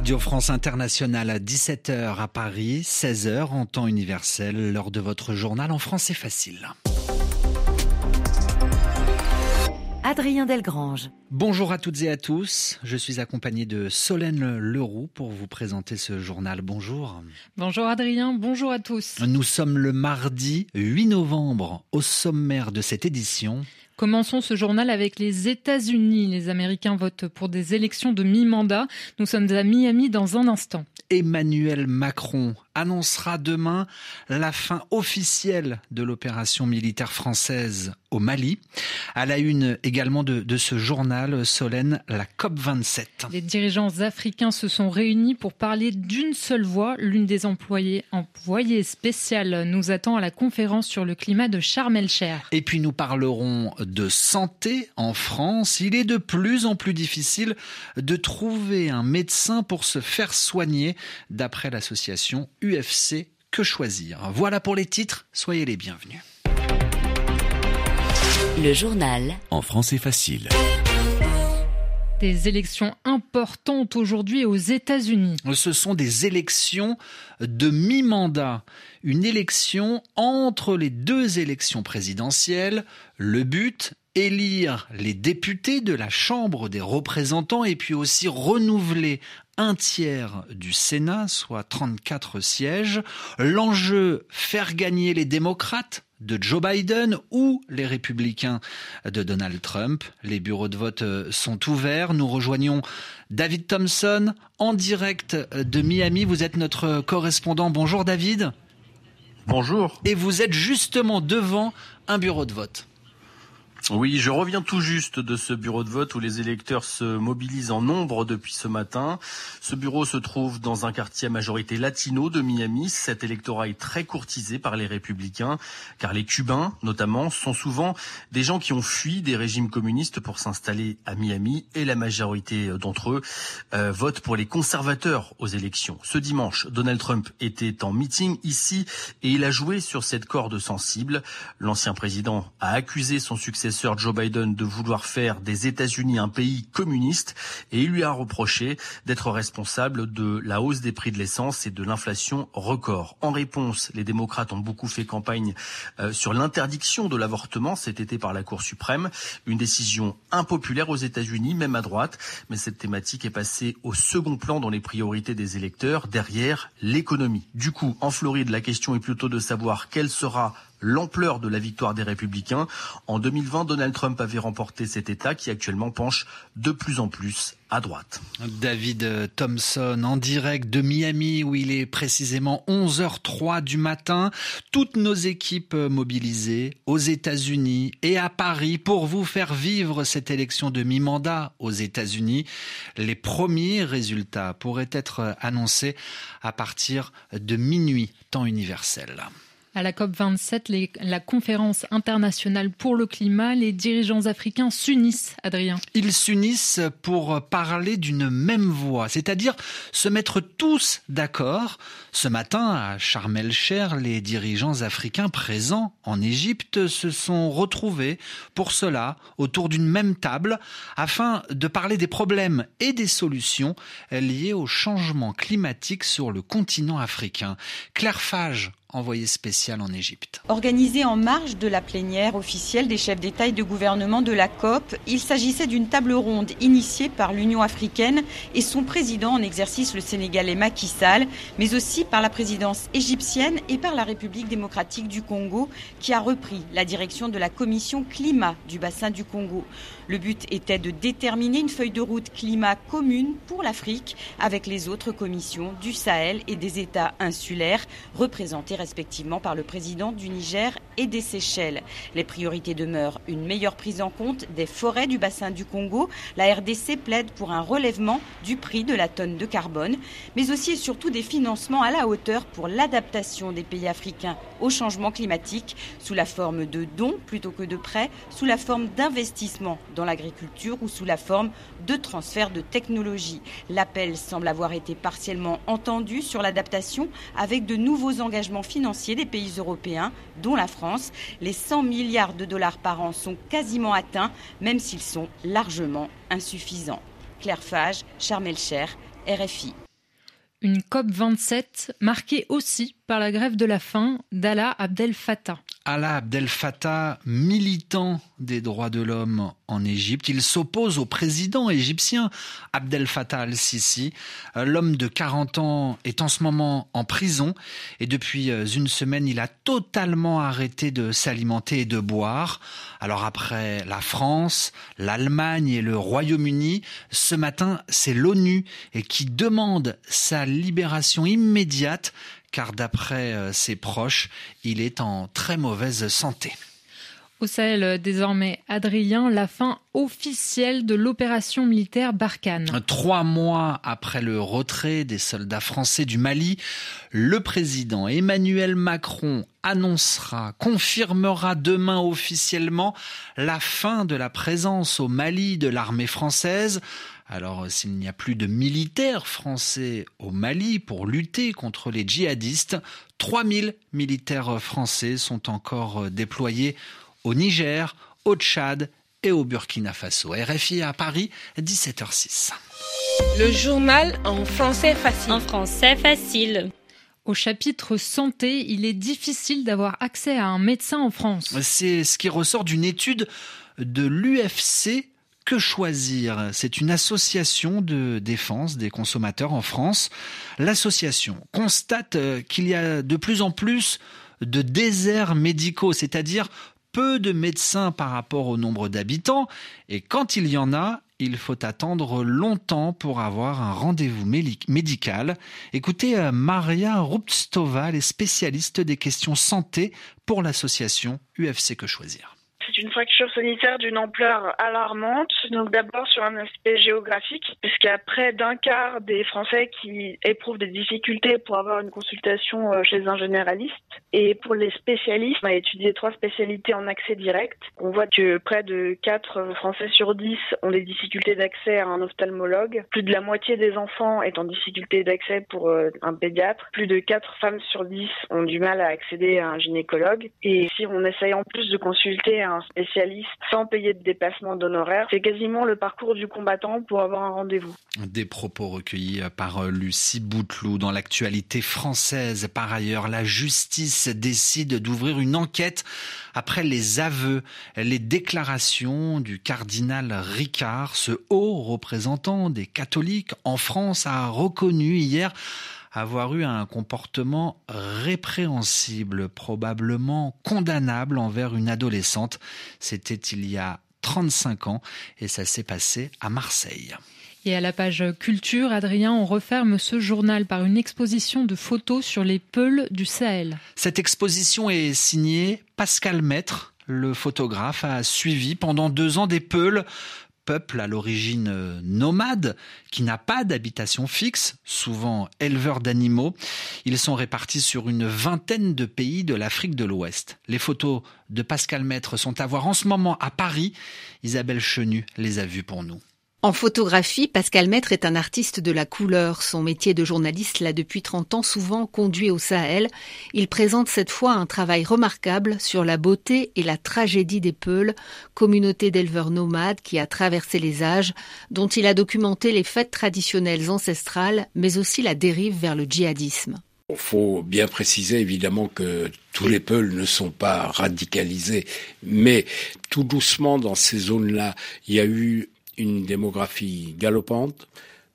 Radio France Internationale à 17h à Paris, 16h en temps universel, lors de votre journal en français facile. Adrien Delgrange. Bonjour à toutes et à tous. Je suis accompagné de Solène Leroux pour vous présenter ce journal. Bonjour. Bonjour Adrien, bonjour à tous. Nous sommes le mardi 8 novembre. Au sommaire de cette édition, Commençons ce journal avec les États-Unis. Les Américains votent pour des élections de mi-mandat. Nous sommes à Miami dans un instant. Emmanuel Macron annoncera demain la fin officielle de l'opération militaire française au Mali. À la une également de, de ce journal, Solène, la COP27. Les dirigeants africains se sont réunis pour parler d'une seule voix. L'une des employées, employées spéciales nous attend à la conférence sur le climat de Sharm el-Cher. Et puis nous parlerons de santé en France. Il est de plus en plus difficile de trouver un médecin pour se faire soigner, d'après l'association UFC Que choisir? Voilà pour les titres, soyez les bienvenus. Le journal En français facile. Des élections importantes aujourd'hui aux États-Unis. Ce sont des élections de mi-mandat. Une élection entre les deux élections présidentielles. Le but, élire les députés de la Chambre des représentants et puis aussi renouveler un tiers du Sénat, soit 34 sièges. L'enjeu, faire gagner les démocrates de Joe Biden ou les républicains de Donald Trump. Les bureaux de vote sont ouverts. Nous rejoignons David Thompson en direct de Miami. Vous êtes notre correspondant. Bonjour David. Bonjour. Et vous êtes justement devant un bureau de vote. Oui, je reviens tout juste de ce bureau de vote où les électeurs se mobilisent en nombre depuis ce matin. Ce bureau se trouve dans un quartier à majorité latino de Miami. Cet électorat est très courtisé par les républicains, car les Cubains, notamment, sont souvent des gens qui ont fui des régimes communistes pour s'installer à Miami, et la majorité d'entre eux euh, votent pour les conservateurs aux élections. Ce dimanche, Donald Trump était en meeting ici, et il a joué sur cette corde sensible. L'ancien président a accusé son successeur Joe Biden de vouloir faire des États-Unis un pays communiste et il lui a reproché d'être responsable de la hausse des prix de l'essence et de l'inflation record. En réponse, les démocrates ont beaucoup fait campagne euh, sur l'interdiction de l'avortement cet été par la Cour suprême, une décision impopulaire aux États-Unis, même à droite, mais cette thématique est passée au second plan dans les priorités des électeurs, derrière l'économie. Du coup, en Floride, la question est plutôt de savoir quelle sera l'ampleur de la victoire des républicains. En 2020, Donald Trump avait remporté cet État qui actuellement penche de plus en plus à droite. David Thompson en direct de Miami où il est précisément 11h03 du matin. Toutes nos équipes mobilisées aux États-Unis et à Paris pour vous faire vivre cette élection de mi-mandat aux États-Unis. Les premiers résultats pourraient être annoncés à partir de minuit temps universel. À la COP27, les, la conférence internationale pour le climat, les dirigeants africains s'unissent, Adrien. Ils s'unissent pour parler d'une même voix, c'est-à-dire se mettre tous d'accord. Ce matin, à Sharm el-Cher, les dirigeants africains présents en Égypte se sont retrouvés pour cela autour d'une même table afin de parler des problèmes et des solutions liées au changement climatique sur le continent africain. Claire Fage envoyé spécial en Égypte. Organisé en marge de la plénière officielle des chefs d'État et de gouvernement de la COP, il s'agissait d'une table ronde initiée par l'Union africaine et son président en exercice, le Sénégalais Macky Sall, mais aussi par la présidence égyptienne et par la République démocratique du Congo, qui a repris la direction de la commission climat du bassin du Congo. Le but était de déterminer une feuille de route climat commune pour l'Afrique avec les autres commissions du Sahel et des États insulaires représentés respectivement par le président du Niger et des Seychelles. Les priorités demeurent une meilleure prise en compte des forêts du bassin du Congo. La RDC plaide pour un relèvement du prix de la tonne de carbone, mais aussi et surtout des financements à la hauteur pour l'adaptation des pays africains au changement climatique sous la forme de dons plutôt que de prêts, sous la forme d'investissements l'agriculture ou sous la forme de transfert de technologie. L'appel semble avoir été partiellement entendu sur l'adaptation avec de nouveaux engagements financiers des pays européens, dont la France. Les 100 milliards de dollars par an sont quasiment atteints, même s'ils sont largement insuffisants. Claire Fage, Charmel Cher, RFI. Une COP27 marquée aussi par la grève de la faim d'Allah Abdel Fattah. Allah Abdel Fattah, militant des droits de l'homme en Égypte, il s'oppose au président égyptien Abdel Fattah al-Sisi. L'homme de 40 ans est en ce moment en prison et depuis une semaine, il a totalement arrêté de s'alimenter et de boire. Alors après la France, l'Allemagne et le Royaume-Uni, ce matin, c'est l'ONU qui demande sa libération immédiate car d'après euh, ses proches, il est en très mauvaise santé. Au Sahel, désormais, Adrien, la fin officielle de l'opération militaire Barkhane. Trois mois après le retrait des soldats français du Mali, le président Emmanuel Macron annoncera, confirmera demain officiellement la fin de la présence au Mali de l'armée française. Alors s'il n'y a plus de militaires français au Mali pour lutter contre les djihadistes, 3000 militaires français sont encore déployés au Niger, au Tchad et au Burkina Faso. RFI à Paris, 17h06. Le journal en français facile. En français facile. Au chapitre santé, il est difficile d'avoir accès à un médecin en France. C'est ce qui ressort d'une étude de l'UFC que choisir C'est une association de défense des consommateurs en France. L'association constate euh, qu'il y a de plus en plus de déserts médicaux, c'est-à-dire peu de médecins par rapport au nombre d'habitants, et quand il y en a, il faut attendre longtemps pour avoir un rendez-vous médical. Écoutez euh, Maria Rupstova, les spécialistes des questions santé pour l'association UFC Que Choisir une fracture sanitaire d'une ampleur alarmante. Donc d'abord sur un aspect géographique, puisqu'il y a près d'un quart des Français qui éprouvent des difficultés pour avoir une consultation euh, chez un généraliste. Et pour les spécialistes, on a étudié trois spécialités en accès direct. On voit que près de 4 Français sur 10 ont des difficultés d'accès à un ophtalmologue. Plus de la moitié des enfants est en difficulté d'accès pour euh, un pédiatre. Plus de 4 femmes sur 10 ont du mal à accéder à un gynécologue. Et si on essaye en plus de consulter un spécialiste sans payer de déplacement d'honoraires. C'est quasiment le parcours du combattant pour avoir un rendez-vous. Des propos recueillis par Lucie Bouteloup dans l'actualité française. Par ailleurs, la justice décide d'ouvrir une enquête après les aveux, les déclarations du cardinal Ricard, ce haut représentant des catholiques en France, a reconnu hier avoir eu un comportement répréhensible, probablement condamnable envers une adolescente. C'était il y a 35 ans et ça s'est passé à Marseille. Et à la page culture, Adrien, on referme ce journal par une exposition de photos sur les peuls du Sahel. Cette exposition est signée Pascal Maître. Le photographe a suivi pendant deux ans des peuls peuple à l'origine euh, nomade qui n'a pas d'habitation fixe, souvent éleveurs d'animaux. Ils sont répartis sur une vingtaine de pays de l'Afrique de l'Ouest. Les photos de Pascal Maître sont à voir en ce moment à Paris. Isabelle Chenu les a vues pour nous. En photographie, Pascal Maître est un artiste de la couleur. Son métier de journaliste l'a depuis 30 ans souvent conduit au Sahel. Il présente cette fois un travail remarquable sur la beauté et la tragédie des Peuls, communauté d'éleveurs nomades qui a traversé les âges, dont il a documenté les fêtes traditionnelles ancestrales, mais aussi la dérive vers le djihadisme. Il faut bien préciser évidemment que tous les Peuls ne sont pas radicalisés, mais tout doucement dans ces zones-là, il y a eu une démographie galopante,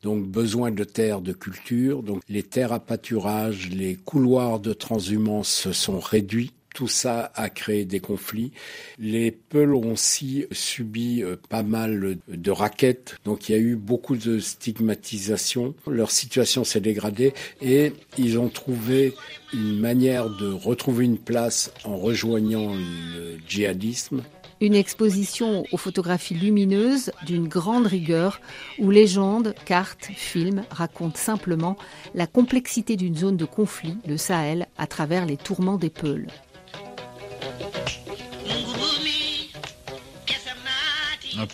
donc besoin de terres de culture, donc les terres à pâturage, les couloirs de transhumance se sont réduits. Tout ça a créé des conflits. Les Peuls ont aussi subi euh, pas mal de raquettes, donc il y a eu beaucoup de stigmatisation. Leur situation s'est dégradée et ils ont trouvé une manière de retrouver une place en rejoignant le djihadisme une exposition aux photographies lumineuses d'une grande rigueur où légendes, cartes, films racontent simplement la complexité d'une zone de conflit, le Sahel, à travers les tourments des Peuls.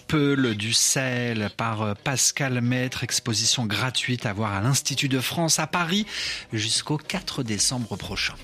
Peul du Sahel par Pascal Maître, exposition gratuite à voir à l'Institut de France à Paris jusqu'au 4 décembre prochain.